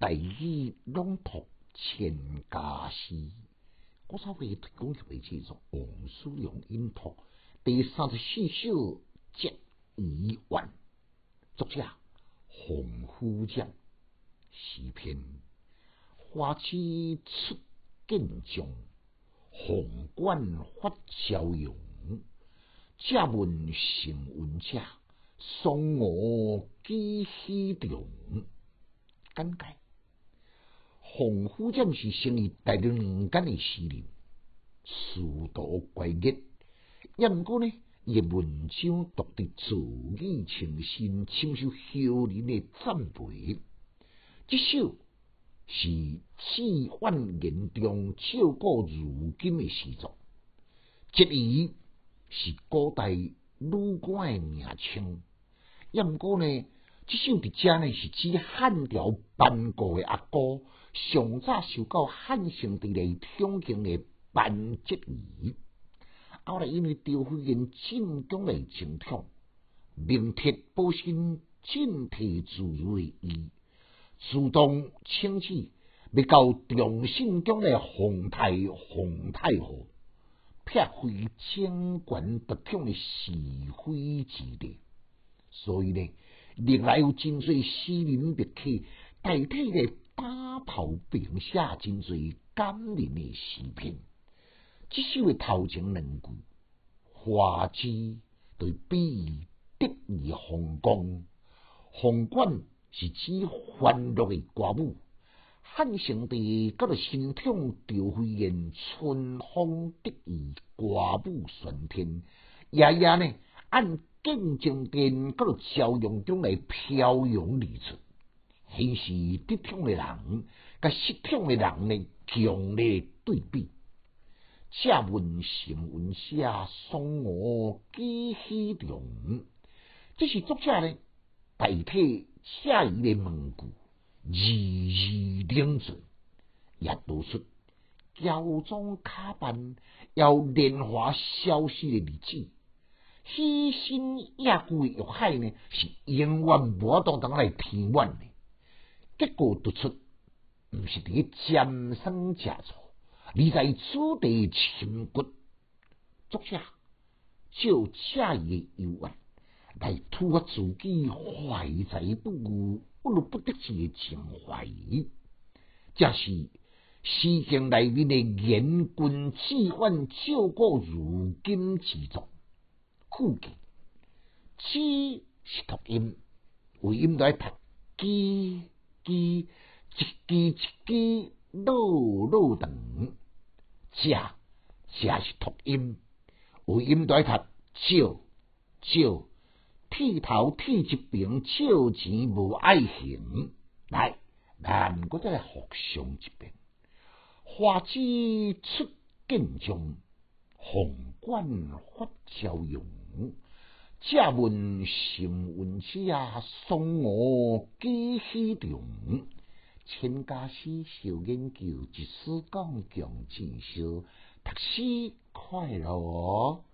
大义朗读千家诗，我稍微提供给为制作王叔良音读第三十四首接遗完，作者洪夫将诗篇，花枝出见将，红冠发朝阳，借问成文者，送我几许重？简介。洪夫将是生于大正年间的诗人，殊途怪异。也毋过呢，伊文章独得自语清新，深受后人的赞佩。这首是志远言中照古如今的诗作，这伊是古代女官的名称。也毋过呢，这首伫遮呢是指汉朝班固的阿哥。上早受到汉圣帝的宠幸的班节仪，后来因为赵飞燕进宫来争宠，明铁保身进退自如的伊，主动请旨要到重信宫的皇太皇太后，撇开清官独宠的是非之地，所以呢，历来有真侪诗人笔客代替的。打头并写真侪感人的诗篇，即首的头前两句，花枝对比得意风光，红冠是指欢乐的歌舞，汉成帝搁着心痛赵飞燕春风得意歌舞升天，夜夜呢按见证殿搁着朝阳中来飘扬而出。显示得宠的人，甲失宠的人呢强烈对比。借问成文写，送我几许重？这是作者呢代替写伊的问句，字字两准，也读出乔装打扮要年华消失的日子。牺牲野古的欲海呢，是永远无当当来填满的。结果突出，毋是伫占生食错，而在此地寻骨。作者就借伊的幽怨来突发自己怀才不遇、不如不得志的情怀，这是诗经内面的严君志远照顾如今之作。附记，志是读音，为音来读基。机一机一机落落长，这这是读音，有音在读少少，剃头剃一边，少钱无爱行。来，咱搁再来复上一遍。花枝出见中，红冠发朝阳。借问成文者，送我几许重？千家诗小研究，一丝讲强进修，读书快乐。